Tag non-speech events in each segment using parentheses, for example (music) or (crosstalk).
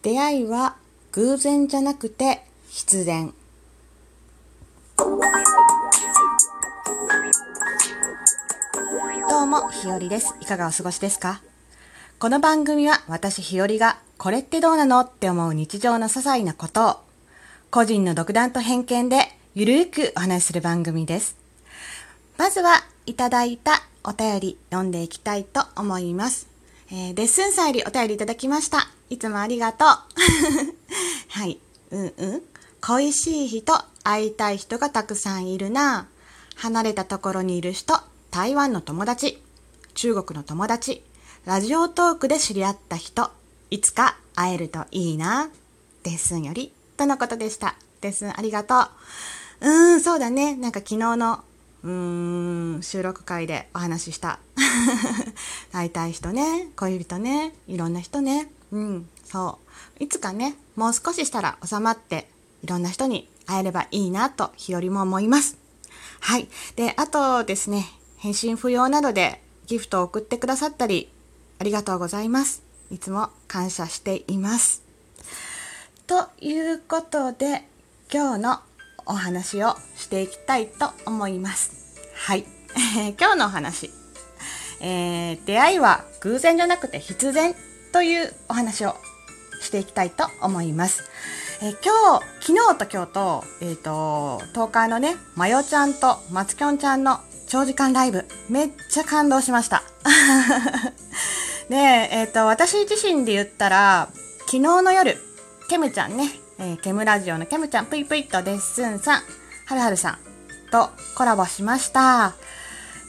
出会いは偶然じゃなくて必然。どうもひよりです。いかがお過ごしですか？この番組は私ひよりがこれってどうなのって思う日常の些細なことを個人の独断と偏見でゆるーくお話しする番組です。まずはいただいたお便り読んでいきたいと思います。えー、レッスンさんよりお便りいただきました。いつもありがとう。(laughs) はい。うんうん。恋しい人、会いたい人がたくさんいるな。離れたところにいる人、台湾の友達、中国の友達、ラジオトークで知り合った人、いつか会えるといいな。レッスンより、とのことでした。レッスンありがとう。うーん、そうだね。なんか昨日のうーん収録会でお話しした (laughs) 会いたい人ね恋人ねいろんな人ねうんそういつかねもう少ししたら収まっていろんな人に会えればいいなと日和も思いますはいであとですね返信不要などでギフトを送ってくださったりありがとうございますいつも感謝していますということで今日のお話をしていきたいと思います。はい。(laughs) 今日のお話。えー、出会いは偶然じゃなくて必然というお話をしていきたいと思います。えー、今日、昨日と今日と、えっ、ー、と、東海のね、まよちゃんと松きょんちゃんの長時間ライブ、めっちゃ感動しました。(laughs) で、えっ、ー、と、私自身で言ったら、昨日の夜、ケムちゃんね、えー、ケムラジオのケムちゃんぷいぷいとデッスンさん、はるはるさんとコラボしました。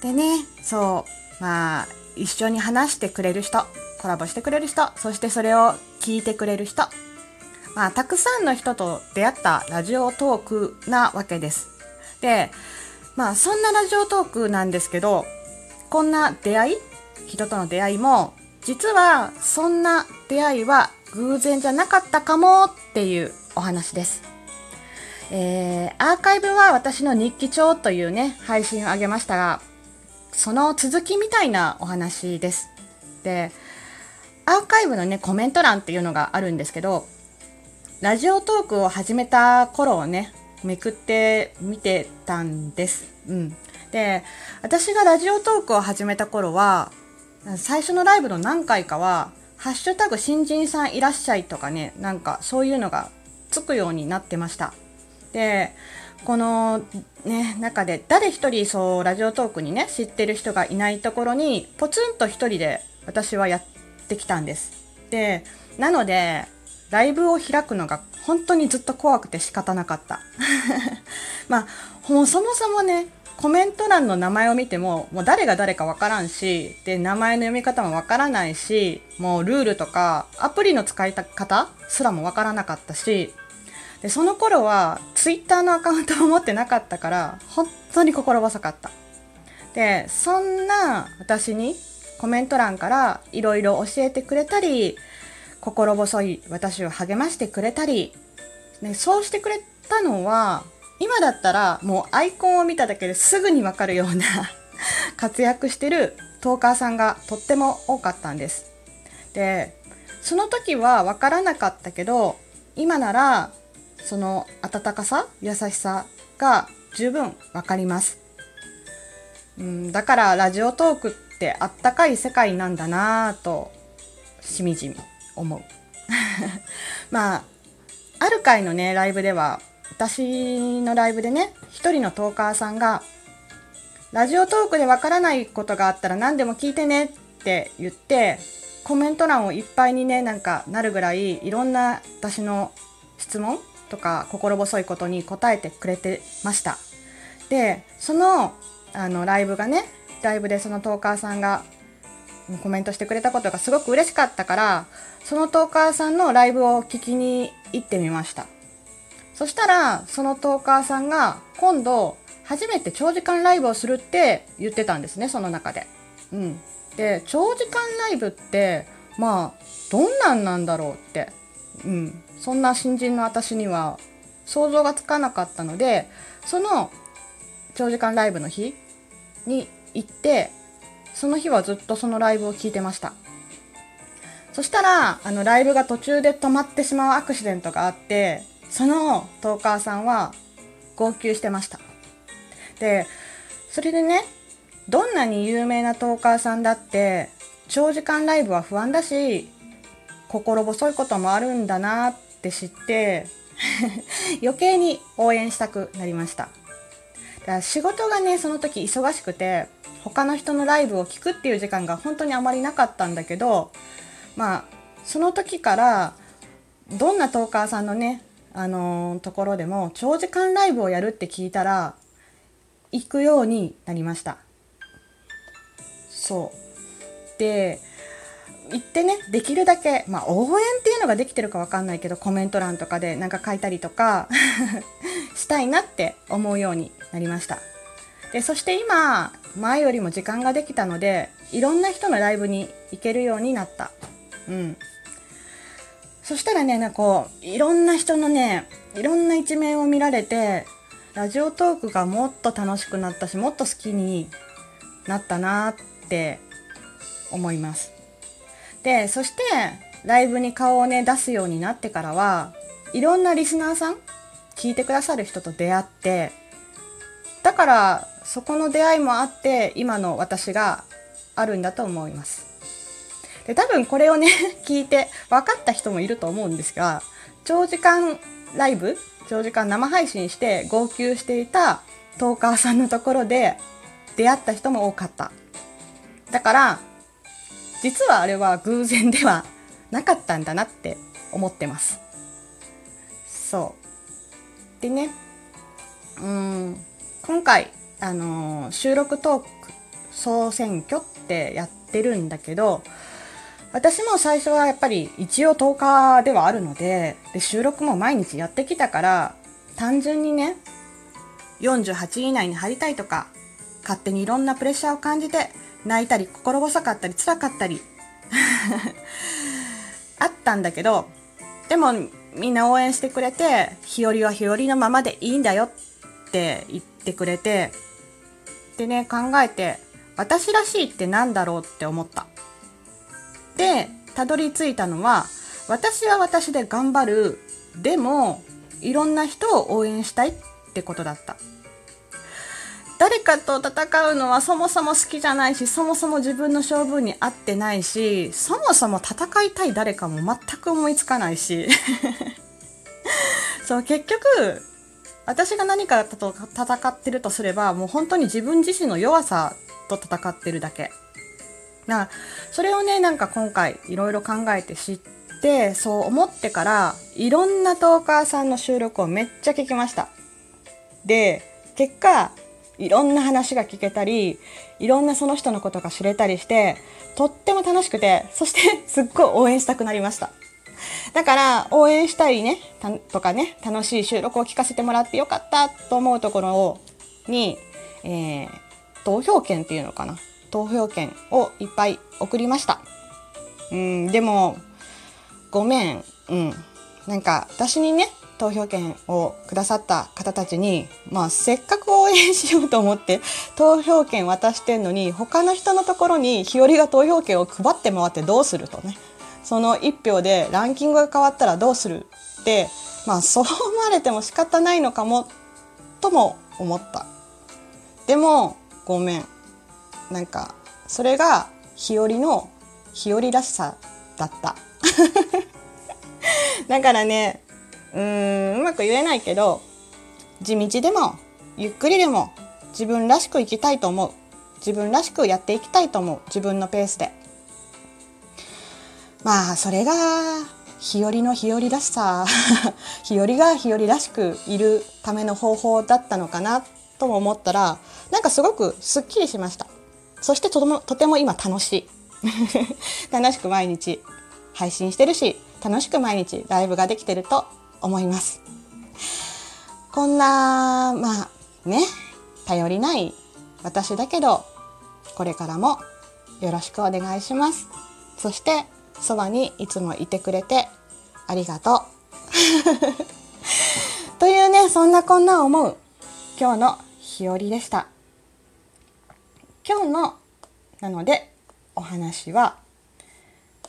でね、そう、まあ、一緒に話してくれる人、コラボしてくれる人、そしてそれを聞いてくれる人、まあ、たくさんの人と出会ったラジオトークなわけです。で、まあ、そんなラジオトークなんですけど、こんな出会い人との出会いも、実はそんな出会いは偶然じゃなかったかもっていうお話です。えー、アーカイブは私の日記帳というね、配信をあげましたが、その続きみたいなお話です。で、アーカイブのね、コメント欄っていうのがあるんですけど、ラジオトークを始めた頃をね、めくって見てたんです。うん。で、私がラジオトークを始めた頃は、最初のライブの何回かは、ハッシュタグ新人さんいらっしゃいとかね、なんかそういうのがつくようになってました。で、このね、中で誰一人そうラジオトークにね、知ってる人がいないところに、ポツンと一人で私はやってきたんです。で、なので、ライブを開くのが本当にずっと怖くて仕方なかった。(laughs) まあ、もうそもそもね、コメント欄の名前を見ても、もう誰が誰かわからんし、で、名前の読み方もわからないし、もうルールとか、アプリの使い方すらもわからなかったし、で、その頃は、ツイッターのアカウントを持ってなかったから、本当に心細かった。で、そんな私にコメント欄からいろいろ教えてくれたり、心細い私を励ましてくれたり、ね、そうしてくれたのは、今だったらもうアイコンを見ただけですぐにわかるような (laughs) 活躍してるトーカーさんがとっても多かったんです。で、その時はわからなかったけど、今ならその温かさ、優しさが十分わかります。うん、だからラジオトークってあったかい世界なんだなぁとしみじみ思う。(laughs) まあ、ある回のね、ライブでは私のライブでね、一人のトーカーさんが、ラジオトークでわからないことがあったら何でも聞いてねって言って、コメント欄をいっぱいにね、なんかなるぐらい、いろんな私の質問とか心細いことに答えてくれてました。で、その、あの、ライブがね、ライブでそのトーカーさんがコメントしてくれたことがすごく嬉しかったから、そのトーカーさんのライブを聞きに行ってみました。そしたら、そのトーカーさんが今度初めて長時間ライブをするって言ってたんですね、その中で。うん。で、長時間ライブって、まあ、どんなんなんだろうって。うん。そんな新人の私には想像がつかなかったので、その長時間ライブの日に行って、その日はずっとそのライブを聞いてました。そしたらあのライブが途中で止まってしまうアクシデントがあってそのトーカーさんは号泣してましたでそれでねどんなに有名なトーカーさんだって長時間ライブは不安だし心細いこともあるんだなって知って (laughs) 余計に応援したくなりました。だから仕事がねその時忙しくて他の人のライブを聴くっていう時間が本当にあまりなかったんだけどまあその時からどんなトーカーさんのねあのー、ところでも長時間ライブをやるって聞いたら行くようになりました。そう。で行ってねできるだけ、まあ、応援っていうのができてるか分かんないけどコメント欄とかでなんか書いたりとか (laughs) したいなって思うようになりました。でそして今前よりも時間ができたのでいろんな人のライブに行けるようになった。うん。そしたらねなんかこういろんな人のねいろんな一面を見られてラジオトークがもっと楽しくなったしもっと好きになったなって思います。でそしてライブに顔をね出すようになってからはいろんなリスナーさん聞いてくださる人と出会ってだからそこの出会いもあって今の私があるんだと思います。で多分これをね (laughs) 聞いて分かった人もいると思うんですが長時間ライブ長時間生配信して号泣していたトーカーさんのところで出会った人も多かった。だから実はあれは偶然ではなかったんだなって思ってます。そう。でねうん。今回あのー、収録トーク総選挙ってやってるんだけど私も最初はやっぱり一応10日ではあるのでで収録も毎日やってきたから単純にね48位以内に入りたいとか勝手にいろんなプレッシャーを感じて泣いたり心細かったり辛かったり (laughs) あったんだけどでもみんな応援してくれて日和は日和のままでいいんだよって言ってくれてでね考えて私らしいって何だろうって思った。でたどり着いたのは私は私で頑張る。でもいろんな人を応援したいってことだった。誰かと戦うのはそもそも好きじゃないしそもそも自分の勝負に合ってないしそもそも戦いたい誰かも全く思いつかないし。(laughs) そう結局私が何かと戦ってるとすればもう本当に自分自身の弱さと戦ってるだけ。なそれをねなんか今回いろいろ考えて知ってそう思ってからいろんなトーカーさんの収録をめっちゃ聞きました。で結果いろんな話が聞けたりいろんなその人のことが知れたりしてとっても楽しくてそして (laughs) すっごい応援したくなりました。だから応援したいねとかね楽しい収録を聞かせてもらってよかったと思うところをに、えー、投票権っていうのかな。投票権をいっぱい送りました。うんでもごめん。うん。なんか私にね投票権をくださった方たちに、まあ、せっかく応援しようと思って投票権渡してんのに他の人のところに日和が投票権を配って回ってどうするとね。その1票でランキングが変わったらどうするってまあそう思われても仕方ないのかもとも思った。でもごめん。なんかそれが日和の日和らしさだった。(laughs) だからねうんうまく言えないけど地道でもゆっくりでも自分らしく生きたいと思う。自分らしくやっていきたいと思う。自分のペースで。まあそれが日和の日和らしさ。(laughs) 日和が日和らしくいるための方法だったのかなとも思ったらなんかすごくすっきりしました。そしてとてもとても今楽しい。(laughs) 楽しく毎日配信してるし楽しく毎日ライブができてると思います。こんなまあね頼りない私だけどこれからもよろしくお願いします。そしてそばにいつもいてくれてありがとう。(laughs) というねそんなこんな思う今日の日和でした。今日のなのでお話は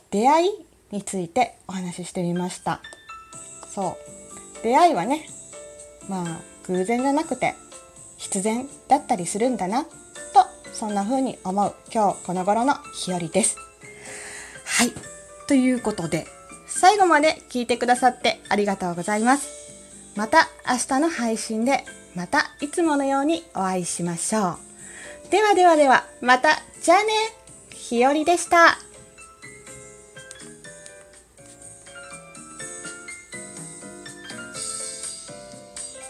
出会いについてお話ししてみました。そう。出会いはねまあ偶然じゃなくて必然だったりするんだなとそんな風に思う今日この頃の日和です。はい。ということで最後まで聞いてくださってありがとうございます。また明日の配信でまたいつものようにお会いしましょう。ではではではまたじゃあね。ひよりでした。